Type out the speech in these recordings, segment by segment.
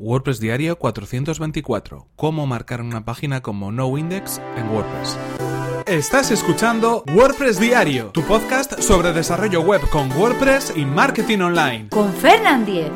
WordPress Diario 424. Cómo marcar una página como NoIndex en WordPress. Estás escuchando WordPress Diario, tu podcast sobre desarrollo web con WordPress y marketing online. Con Fernand Diez.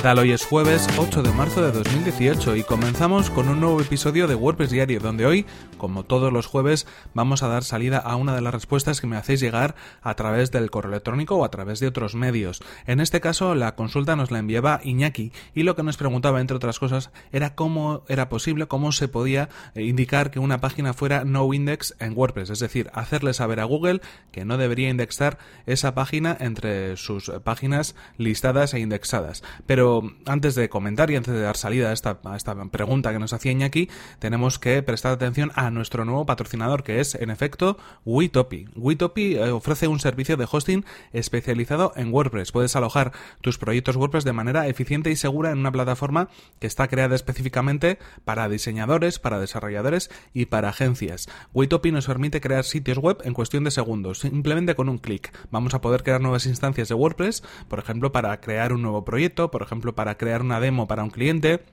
¿Qué tal? Hoy es jueves 8 de marzo de 2018 y comenzamos con un nuevo episodio de WordPress Diario, donde hoy, como todos los jueves, vamos a dar salida a una de las respuestas que me hacéis llegar a través del correo electrónico o a través de otros medios. En este caso, la consulta nos la enviaba Iñaki y lo que nos preguntaba, entre otras cosas, era cómo era posible, cómo se podía eh, indicar que una página fuera no index en WordPress, es decir, hacerle saber a Google que no debería indexar esa página entre sus páginas listadas e indexadas. Pero antes de comentar y antes de dar salida a esta, esta pregunta que nos hacía Iñaki, tenemos que prestar atención a nuestro nuevo patrocinador, que es, en efecto, Witopi. Witopi eh, ofrece un servicio de hosting especializado en WordPress. Puedes alojar tus proyectos WordPress de manera eficiente y segura en una plataforma que está creada específicamente para diseñadores, para desarrolladores y para agencias. Witopi nos permite crear sitios web en cuestión de segundos, simplemente con un clic. Vamos a poder crear nuevas instancias de WordPress, por ejemplo, para crear un nuevo proyecto, por ejemplo, para crear una demo para un cliente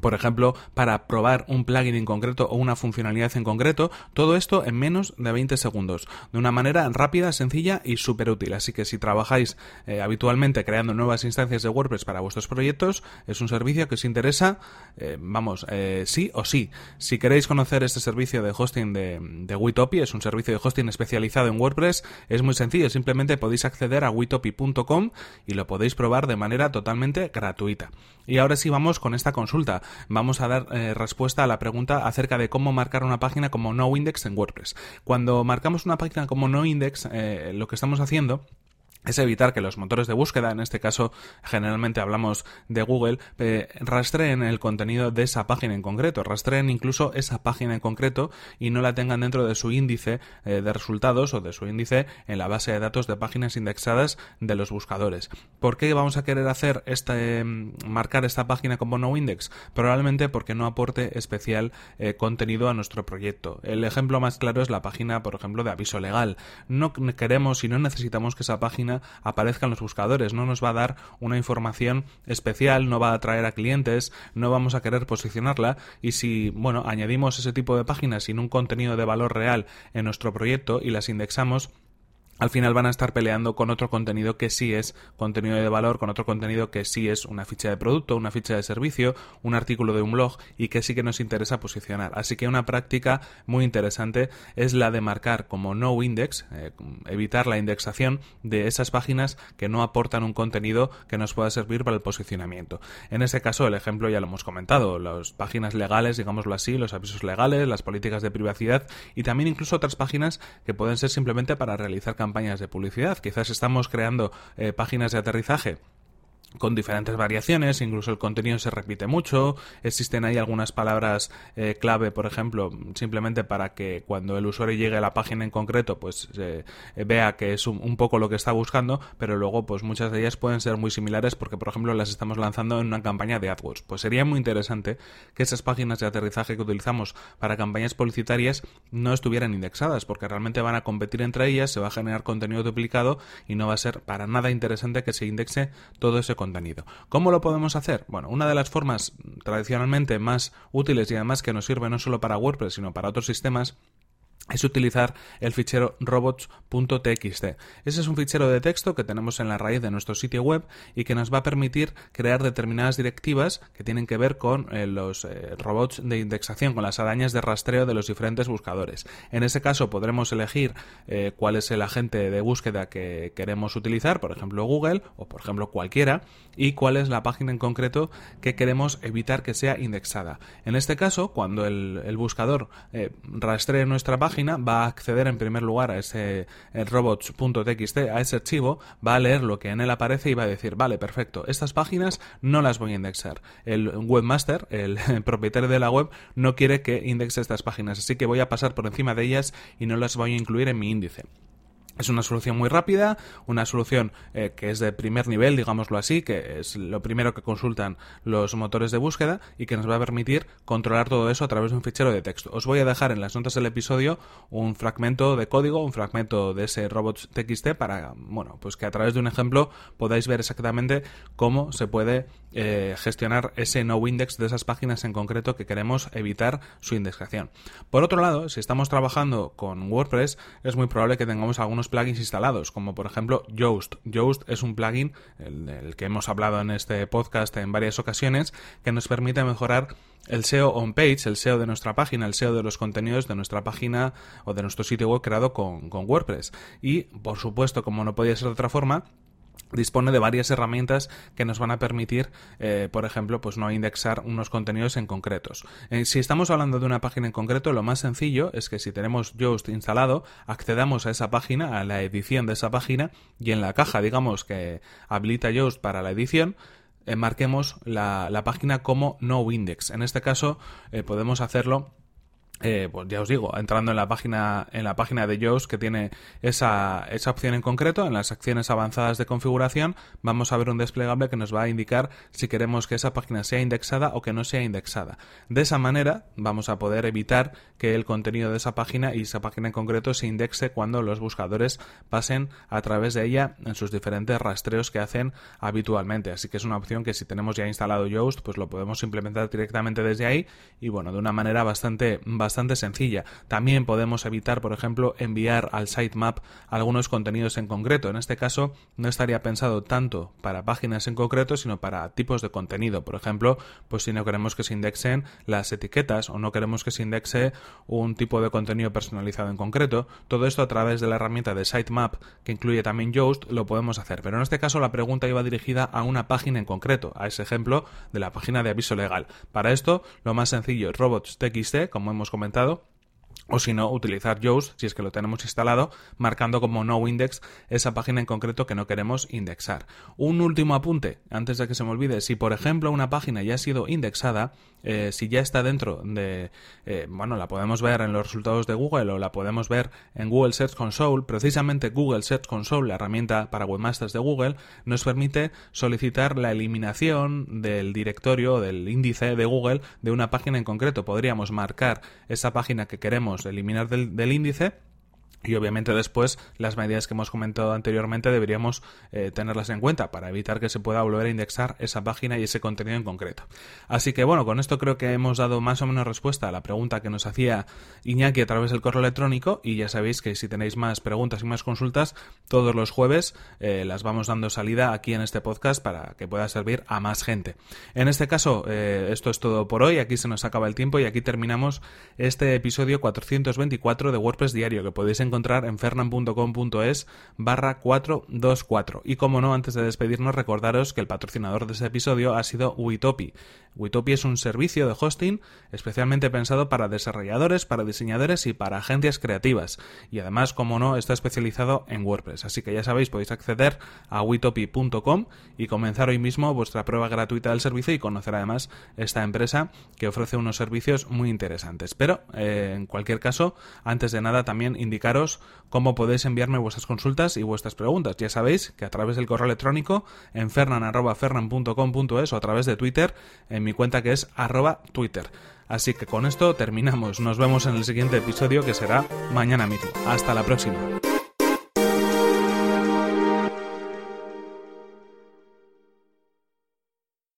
por ejemplo, para probar un plugin en concreto o una funcionalidad en concreto, todo esto en menos de 20 segundos, de una manera rápida, sencilla y súper útil. Así que si trabajáis eh, habitualmente creando nuevas instancias de WordPress para vuestros proyectos, es un servicio que os interesa, eh, vamos, eh, sí o sí. Si queréis conocer este servicio de hosting de, de Witopi, es un servicio de hosting especializado en WordPress, es muy sencillo, simplemente podéis acceder a witopi.com y lo podéis probar de manera totalmente gratuita. Y ahora sí vamos con esta consulta vamos a dar eh, respuesta a la pregunta acerca de cómo marcar una página como no index en WordPress. Cuando marcamos una página como no index, eh, lo que estamos haciendo es evitar que los motores de búsqueda, en este caso generalmente hablamos de Google, eh, rastreen el contenido de esa página en concreto, rastreen incluso esa página en concreto y no la tengan dentro de su índice eh, de resultados o de su índice en la base de datos de páginas indexadas de los buscadores. ¿Por qué vamos a querer hacer este marcar esta página como no index? Probablemente porque no aporte especial eh, contenido a nuestro proyecto. El ejemplo más claro es la página, por ejemplo, de aviso legal. No queremos y no necesitamos que esa página aparezca en los buscadores, no nos va a dar una información especial, no va a atraer a clientes, no vamos a querer posicionarla. Y si, bueno, añadimos ese tipo de páginas sin un contenido de valor real en nuestro proyecto y las indexamos, al final van a estar peleando con otro contenido que sí es contenido de valor, con otro contenido que sí es una ficha de producto, una ficha de servicio, un artículo de un blog y que sí que nos interesa posicionar. Así que una práctica muy interesante es la de marcar como no index, eh, evitar la indexación de esas páginas que no aportan un contenido que nos pueda servir para el posicionamiento. En este caso, el ejemplo ya lo hemos comentado, las páginas legales, digámoslo así, los avisos legales, las políticas de privacidad y también incluso otras páginas que pueden ser simplemente para realizar campañas campañas de publicidad. Quizás estamos creando eh, páginas de aterrizaje con diferentes variaciones, incluso el contenido se repite mucho, existen ahí algunas palabras eh, clave, por ejemplo, simplemente para que cuando el usuario llegue a la página en concreto, pues eh, vea que es un, poco lo que está buscando, pero luego pues muchas de ellas pueden ser muy similares porque, por ejemplo, las estamos lanzando en una campaña de AdWords. Pues sería muy interesante que esas páginas de aterrizaje que utilizamos para campañas publicitarias no estuvieran indexadas, porque realmente van a competir entre ellas, se va a generar contenido duplicado y no va a ser para nada interesante que se indexe todo ese contenido. ¿Cómo lo podemos hacer? Bueno, una de las formas tradicionalmente más útiles y además que nos sirve no solo para WordPress, sino para otros sistemas, es utilizar el fichero robots.txt. Ese es un fichero de texto que tenemos en la raíz de nuestro sitio web y que nos va a permitir crear determinadas directivas que tienen que ver con eh, los eh, robots de indexación, con las arañas de rastreo de los diferentes buscadores. En ese caso podremos elegir eh, cuál es el agente de búsqueda que queremos utilizar, por ejemplo Google o por ejemplo cualquiera, y cuál es la página en concreto que queremos evitar que sea indexada. En este caso, cuando el, el buscador rastree nuestra página, va a acceder en primer lugar a ese robots.txt, a ese archivo, va a leer lo que en él aparece y va a decir, vale, perfecto, estas páginas no las voy a indexar. El webmaster, el propietario de la web, no quiere que indexe estas páginas, así que voy a pasar por encima de ellas y no las voy a incluir en mi índice. Es una solución muy rápida, una solución eh, que es de primer nivel, digámoslo así, que es lo primero que consultan los motores de búsqueda y que nos va a permitir controlar todo eso a través de un fichero de texto. Os voy a dejar en las notas del episodio un fragmento de código, un fragmento de ese robots.txt para, bueno, pues que a través de un ejemplo podáis ver exactamente cómo se puede eh, gestionar ese no index de esas páginas en concreto que queremos evitar su indexación. Por otro lado, si estamos trabajando con WordPress, es muy probable que tengamos algunos plugins instalados, como por ejemplo Yoast. Yoast es un plugin, el, que hemos hablado en este podcast en varias ocasiones, que nos permite mejorar el SEO on page, el SEO de nuestra página, el SEO de los contenidos de nuestra página o de nuestro sitio web creado con, con WordPress. Y, por supuesto, como no podía ser de otra forma, dispone de varias herramientas que nos van a permitir, eh, por ejemplo, pues no indexar unos contenidos en concretos. Eh, si estamos hablando de una página en concreto, lo más sencillo es que si tenemos Yoast instalado, accedamos a esa página, a la edición de esa página, y en la caja, digamos, que habilita Yoast para la edición, eh, marquemos la, la, página como no index. En este caso, podemos hacerlo eh, pues ya os digo, entrando en la página, en la página de Yoast que tiene esa, esa opción en concreto, en las acciones avanzadas de configuración, vamos a ver un desplegable que nos va a indicar si queremos que esa página sea indexada o que no sea indexada. De esa manera vamos a poder evitar que el contenido de esa página y esa página en concreto se indexe cuando los buscadores pasen a través de ella en sus diferentes rastreos que hacen habitualmente. Así que es una opción que si tenemos ya instalado Yoast, pues lo podemos implementar directamente desde ahí y bueno, de una manera bastante bastante sencilla. También podemos evitar, por ejemplo, enviar al sitemap algunos contenidos en concreto. En este caso, no estaría pensado tanto para páginas en concreto, sino para tipos de contenido. Por ejemplo, pues si no queremos que se indexen las etiquetas o no queremos que se indexe un tipo de contenido personalizado en concreto, todo esto a través de la herramienta de sitemap que incluye también Yoast lo podemos hacer. Pero en este caso la pregunta iba dirigida a una página en concreto, a ese ejemplo de la página de aviso legal. Para esto, lo más sencillo es robots.txt, como hemos comentado, comentado o si no, utilizar Yoast, si es que lo tenemos instalado, marcando como no index esa página en concreto que no queremos indexar. Un último apunte, antes de que se me olvide, si por ejemplo una página ya ha sido indexada, eh, si ya está dentro de, eh, bueno, la podemos ver en los resultados de Google o la podemos ver en Google Search Console, precisamente Google Search Console, la herramienta para webmasters de Google, nos permite solicitar la eliminación del directorio, del índice de Google de una página en concreto. Podríamos marcar esa página que queremos eliminar del, del índice y obviamente después las medidas que hemos comentado anteriormente deberíamos eh, tenerlas en cuenta para evitar que se pueda volver a indexar esa página y ese contenido en concreto. Así que bueno, con esto creo que hemos dado más o menos respuesta a la pregunta que nos hacía Iñaki a través del correo electrónico y ya sabéis que si tenéis más preguntas y más consultas, todos los jueves eh, las vamos dando salida aquí en este podcast para que pueda servir a más gente. En este caso, eh, esto es todo por hoy, aquí se nos acaba el tiempo y aquí terminamos este episodio 424 de WordPress Diario que podéis encontrar en fernan.com.es barra 424. Y como no, antes de despedirnos, recordaros que el patrocinador de este episodio ha sido Witopi. Witopi es un servicio de hosting especialmente pensado para desarrolladores, para diseñadores y para agencias creativas. Y además, como no, está especializado en WordPress. Así que ya sabéis, podéis acceder a witopi.com y comenzar hoy mismo vuestra prueba gratuita del servicio y conocer además esta empresa que ofrece unos servicios muy interesantes. Pero, eh, en cualquier caso, antes de nada, también indicaros cómo podéis enviarme vuestras consultas y vuestras preguntas. Ya sabéis que a través del correo electrónico en fernan.fernan.com.es o a través de Twitter en mi cuenta que es arroba Twitter. Así que con esto terminamos. Nos vemos en el siguiente episodio que será mañana mismo. Hasta la próxima.